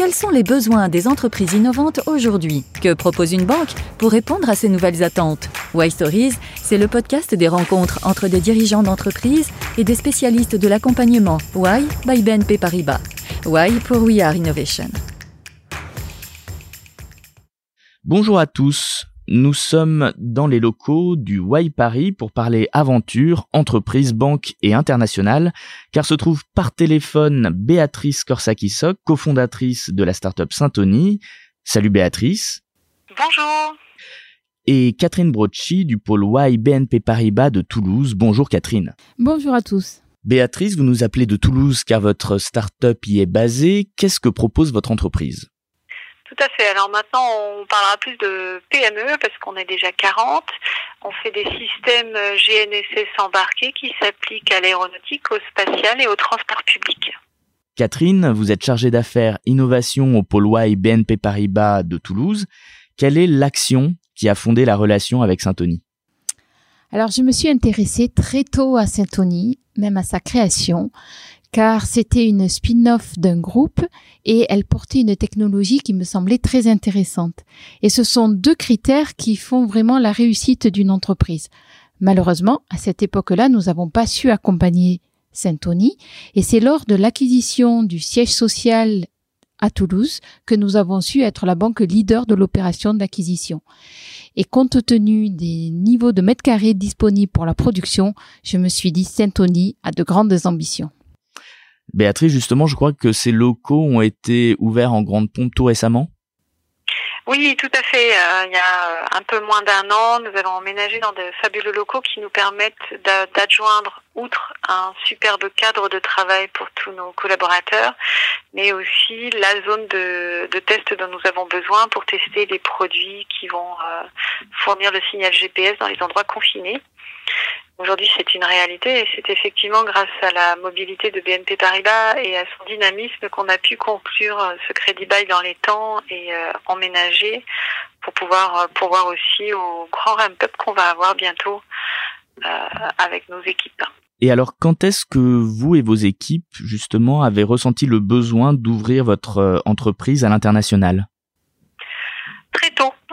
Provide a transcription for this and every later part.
quels sont les besoins des entreprises innovantes aujourd'hui Que propose une banque pour répondre à ces nouvelles attentes Why Stories, c'est le podcast des rencontres entre des dirigeants d'entreprises et des spécialistes de l'accompagnement Why by BNP Paribas. Why pour We Are Innovation. Bonjour à tous. Nous sommes dans les locaux du Y Paris pour parler aventure, entreprise, banque et internationale, car se trouve par téléphone Béatrice Korsakisok, cofondatrice de la startup Syntony. Salut Béatrice. Bonjour. Et Catherine Brocci du pôle Y BNP Paribas de Toulouse. Bonjour Catherine. Bonjour à tous. Béatrice, vous nous appelez de Toulouse car votre startup y est basée. Qu'est-ce que propose votre entreprise? Tout à fait. Alors maintenant, on parlera plus de PME parce qu'on est déjà 40. On fait des systèmes GNSS embarqués qui s'appliquent à l'aéronautique, au spatial et au transport public. Catherine, vous êtes chargée d'affaires innovation au pôle Y BNP Paribas de Toulouse. Quelle est l'action qui a fondé la relation avec Syntony Alors, je me suis intéressée très tôt à Syntony, même à sa création, car c'était une spin-off d'un groupe et elle portait une technologie qui me semblait très intéressante. Et ce sont deux critères qui font vraiment la réussite d'une entreprise. Malheureusement, à cette époque-là, nous n'avons pas su accompagner Saint-Tony et c'est lors de l'acquisition du siège social à Toulouse que nous avons su être la banque leader de l'opération d'acquisition. Et compte tenu des niveaux de mètres carrés disponibles pour la production, je me suis dit Saint-Tony a de grandes ambitions. Béatrice, justement, je crois que ces locaux ont été ouverts en grande pompe tout récemment. Oui, tout à fait. Euh, il y a un peu moins d'un an, nous avons emménagé dans de fabuleux locaux qui nous permettent d'adjoindre, outre un superbe cadre de travail pour tous nos collaborateurs, mais aussi la zone de, de test dont nous avons besoin pour tester les produits qui vont euh, fournir le signal GPS dans les endroits confinés. Aujourd'hui, c'est une réalité et c'est effectivement grâce à la mobilité de BNP Paribas et à son dynamisme qu'on a pu conclure euh, ce crédit bail dans les temps et euh, emménager pour pouvoir euh, pourvoir aussi au grand ramp-up qu'on va avoir bientôt avec nos équipes. Et alors, quand est-ce que vous et vos équipes, justement, avez ressenti le besoin d'ouvrir votre entreprise à l'international?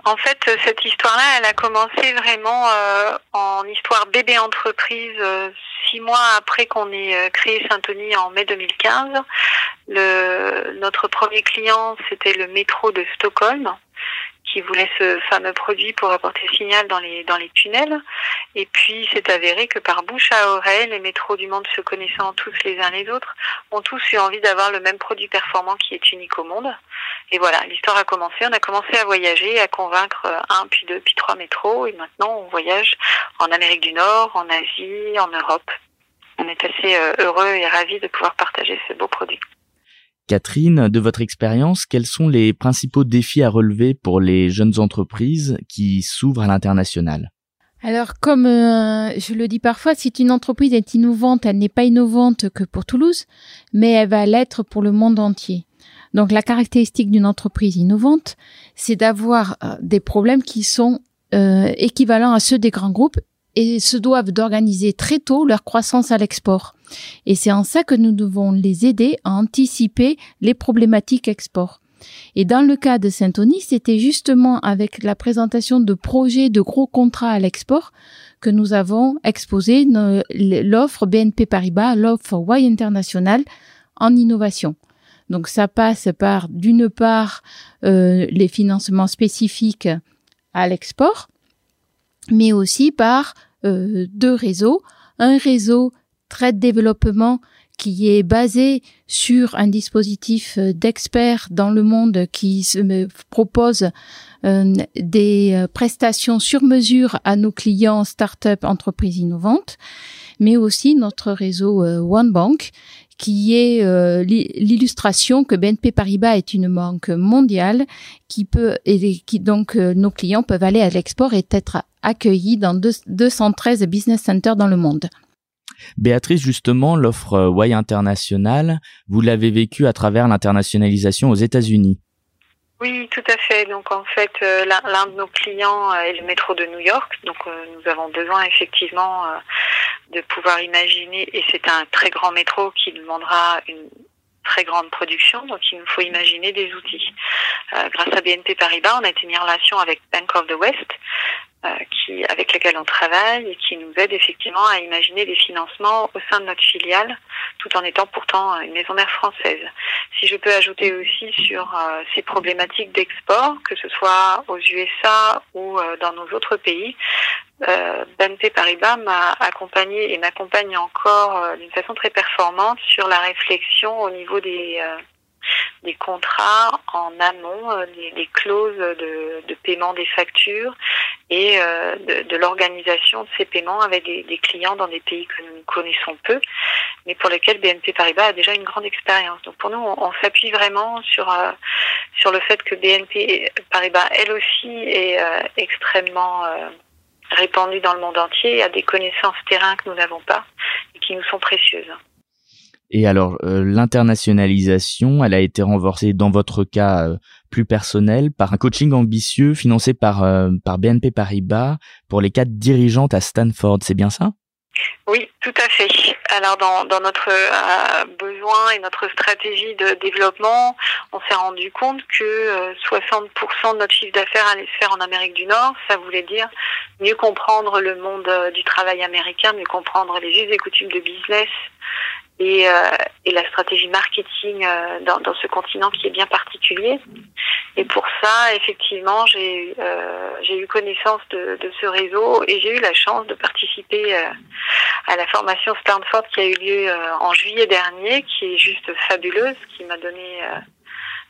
En fait, cette histoire-là, elle a commencé vraiment euh, en histoire bébé entreprise euh, six mois après qu'on ait euh, créé Syntony en mai 2015. Le, notre premier client, c'était le métro de Stockholm qui voulait ce fameux produit pour apporter signal dans les, dans les tunnels. Et puis, c'est avéré que par bouche à oreille, les métros du monde se connaissant tous les uns les autres, ont tous eu envie d'avoir le même produit performant qui est unique au monde. Et voilà, l'histoire a commencé. On a commencé à voyager, à convaincre un, puis deux, puis trois métros. Et maintenant, on voyage en Amérique du Nord, en Asie, en Europe. On est assez euh, heureux et ravis de pouvoir partager ce beau produit. Catherine, de votre expérience, quels sont les principaux défis à relever pour les jeunes entreprises qui s'ouvrent à l'international? Alors, comme euh, je le dis parfois, si une entreprise est innovante, elle n'est pas innovante que pour Toulouse, mais elle va l'être pour le monde entier. Donc, la caractéristique d'une entreprise innovante, c'est d'avoir euh, des problèmes qui sont euh, équivalents à ceux des grands groupes et se doivent d'organiser très tôt leur croissance à l'export. Et c'est en ça que nous devons les aider à anticiper les problématiques export. Et dans le cas de Saint-Tony, c'était justement avec la présentation de projets de gros contrats à l'export que nous avons exposé l'offre BNP Paribas, l'offre Y International en innovation. Donc ça passe par d'une part euh, les financements spécifiques à l'export, mais aussi par euh, deux réseaux. Un réseau très développement qui est basé sur un dispositif euh, d'experts dans le monde qui se propose euh, des prestations sur mesure à nos clients start-up entreprises innovantes, mais aussi notre réseau OneBank qui est l'illustration que BNP Paribas est une banque mondiale qui peut et qui donc nos clients peuvent aller à l'export et être accueillis dans 213 business centers dans le monde. Béatrice, justement, l'offre euh, Y International, vous l'avez vécue à travers l'internationalisation aux États-Unis. Oui, tout à fait. Donc en fait, euh, l'un de nos clients euh, est le métro de New York. Donc nous avons besoin effectivement de pouvoir imaginer, et c'est un très grand métro qui demandera une très grande production, donc il nous faut imaginer des outils. Euh, grâce à BNP Paribas, on a été mis en relation avec Bank of the West, euh, qui, avec lesquels on travaille et qui nous aide effectivement à imaginer des financements au sein de notre filiale, tout en étant pourtant une maison mère française. Si je peux ajouter aussi sur euh, ces problématiques d'export, que ce soit aux USA ou euh, dans nos autres pays, euh, BNP Paribas m'a accompagné et m'accompagne encore d'une façon très performante sur la réflexion au niveau des des contrats en amont, euh, des, clauses de, de, paiement des factures et euh, de, l'organisation de ces paiements avec des, clients dans des pays que nous connaissons peu, mais pour lesquels BNP Paribas a déjà une grande expérience. Donc pour nous, on, s'appuie vraiment sur euh, sur le fait que BNP Paribas, elle aussi, est extrêmement répandue dans le monde entier, a des connaissances terrain que nous n'avons pas et qui nous sont précieuses. Et alors, euh, l'internationalisation, elle a été renforcée dans votre cas euh, plus personnel par un coaching ambitieux financé par, euh, BNP Paribas pour les quatre dirigeantes à Stanford, c'est bien ça? Oui, tout à fait. Alors dans, dans notre besoin et notre stratégie de développement, on s'est rendu compte que 60% de notre chiffre d'affaires allait se faire en Amérique du Nord. Ça voulait dire mieux comprendre le monde du travail américain, mieux comprendre les us et coutumes de business et, euh, et la stratégie marketing euh, dans, dans, ce continent qui est bien particulier. Et pour ça, effectivement, j'ai euh, eu connaissance de, de, ce réseau et j'ai eu la chance de participer euh, à la formation Stanford qui a eu lieu en juillet dernier, qui est juste fabuleuse, qui m'a donné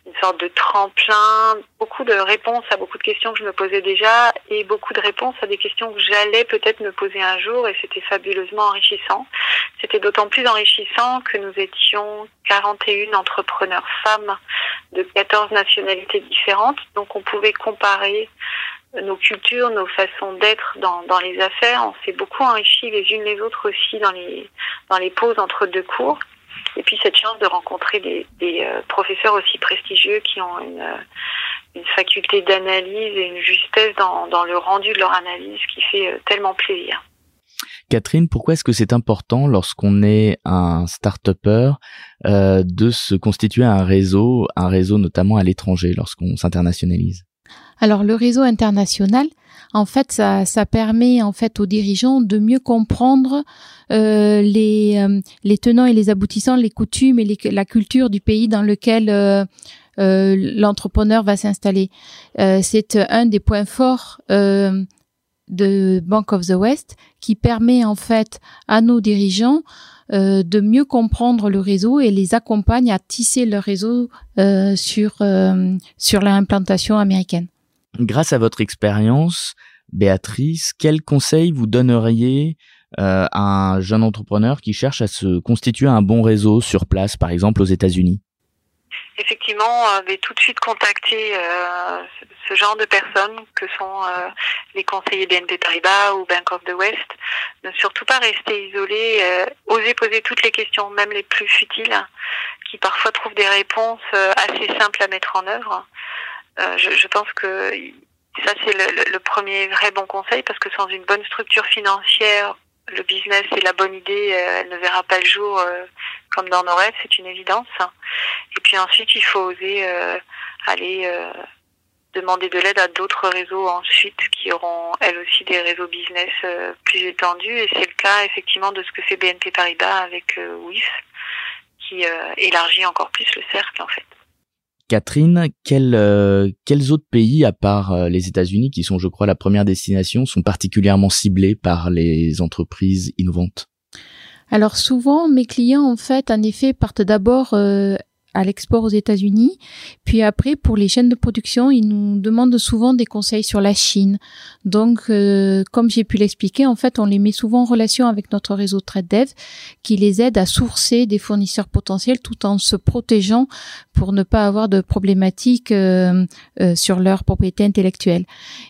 une sorte de tremplin, beaucoup de réponses à beaucoup de questions que je me posais déjà et beaucoup de réponses à des questions que j'allais peut-être me poser un jour et c'était fabuleusement enrichissant. C'était d'autant plus enrichissant que nous étions 41 entrepreneurs femmes de 14 nationalités différentes, donc on pouvait comparer nos cultures, nos façons d'être dans, dans les affaires. On s'est beaucoup enrichi les unes les autres aussi dans les, dans les pauses entre deux cours. Et puis cette chance de rencontrer des, euh, professeurs aussi prestigieux qui ont une, euh, une faculté d'analyse et une justesse dans, dans, le rendu de leur analyse qui fait euh, tellement plaisir. Catherine, pourquoi est-ce que c'est important lorsqu'on est un start-upper euh, de se constituer un réseau, un réseau notamment à l'étranger lorsqu'on s'internationalise? Alors le réseau international, en fait, ça, ça permet en fait aux dirigeants de mieux comprendre euh, les, euh, les tenants et les aboutissants, les coutumes et la culture du pays dans lequel euh, euh l'entrepreneur va s'installer. c'est un des points forts de Bank of the West qui permet en fait à nos dirigeants de mieux comprendre le réseau et les accompagne à tisser leur réseau sur sur l'implantation américaine. Grâce à votre expérience, Béatrice, quel conseil vous donneriez euh, à un jeune entrepreneur qui cherche à se constituer un bon réseau sur place, par exemple aux États-Unis? Effectivement, euh, tout de suite contacter euh, ce genre de personnes que sont euh, les conseillers BNP Paribas ou Bank of the West. Ne surtout pas rester isolé, oser poser toutes les questions, même les plus futiles, qui parfois trouvent des réponses assez simples à mettre en œuvre. Euh, je, je, pense que ça c'est le, le, premier vrai bon conseil parce que sans une bonne structure financière, le business et la bonne idée, euh, elle ne verra pas le jour euh, comme dans nos rêves, c'est une évidence. Et puis ensuite, il faut oser aller demander de l'aide à d'autres réseaux ensuite qui auront elles aussi des réseaux business plus étendus. Et c'est le cas effectivement de ce que fait BNP Paribas avec WIF qui élargit encore plus le cercle en fait. Catherine, quels, euh, quels autres pays, à part euh, les États-Unis, qui sont, je crois, la première destination, sont particulièrement ciblés par les entreprises innovantes? Alors souvent, mes clients, en fait, en effet, partent d'abord euh, à l'export aux États-Unis. Puis après, pour les chaînes de production, ils nous demandent souvent des conseils sur la Chine. Donc, euh, comme j'ai pu l'expliquer, en fait, on les met souvent en relation avec notre réseau TradeDev qui les aide à sourcer des fournisseurs potentiels tout en se protégeant pour ne pas avoir de problématiques euh, euh, sur leur propriété intellectuelle.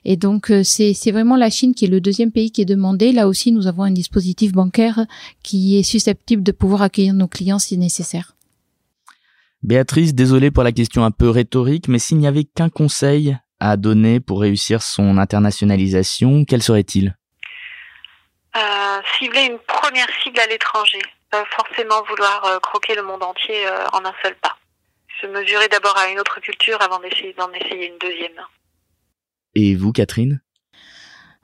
Et donc, c'est vraiment la Chine qui est le deuxième pays qui est demandé. Là aussi, nous avons un dispositif bancaire qui est susceptible de pouvoir accueillir nos clients si nécessaire. Béatrice, désolé pour la question un peu rhétorique, mais s'il n'y avait qu'un conseil à donner pour réussir son internationalisation, quel serait-il? Euh, Cibler une première cible à l'étranger. forcément vouloir croquer le monde entier en un seul pas. Se mesurer d'abord à une autre culture avant d'essayer d'en essayer une deuxième. Et vous, Catherine?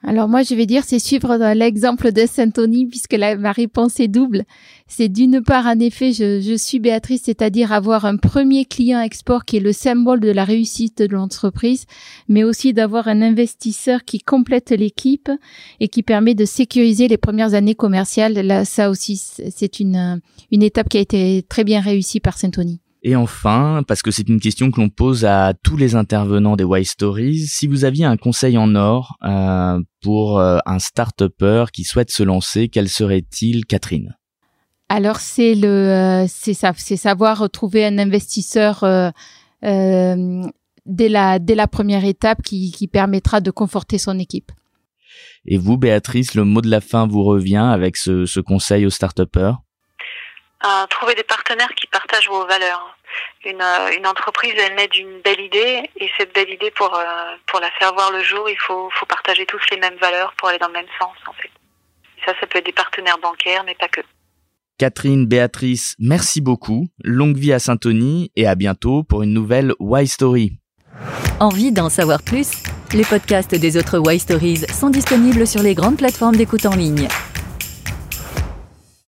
Alors moi, je vais dire, c'est suivre l'exemple de Saint-Tony, puisque ma réponse est double. C'est d'une part, en effet, je, je suis Béatrice, c'est-à-dire avoir un premier client export qui est le symbole de la réussite de l'entreprise, mais aussi d'avoir un investisseur qui complète l'équipe et qui permet de sécuriser les premières années commerciales. Là, ça aussi, c'est une, une étape qui a été très bien réussie par Saint-Tony. Et enfin, parce que c'est une question que l'on pose à tous les intervenants des Wise Stories, si vous aviez un conseil en or euh, pour euh, un start-upper qui souhaite se lancer, quel serait-il, Catherine? Alors c'est le, euh, c'est ça, c'est savoir trouver un investisseur dès la dès la première étape qui, qui permettra de conforter son équipe. Et vous, Béatrice, le mot de la fin vous revient avec ce, ce conseil aux start-upers trouver des partenaires qui partagent vos valeurs. Une, euh, une entreprise, elle naît d'une belle idée, et cette belle idée, pour, euh, pour la faire voir le jour, il faut, faut partager tous les mêmes valeurs pour aller dans le même sens, en fait. ça, ça peut être des partenaires bancaires, mais pas que. Catherine, Béatrice, merci beaucoup. Longue vie à Saint-Tony et à bientôt pour une nouvelle Why Story. Envie d'en savoir plus? Les podcasts des autres Why Stories sont disponibles sur les grandes plateformes d'écoute en ligne.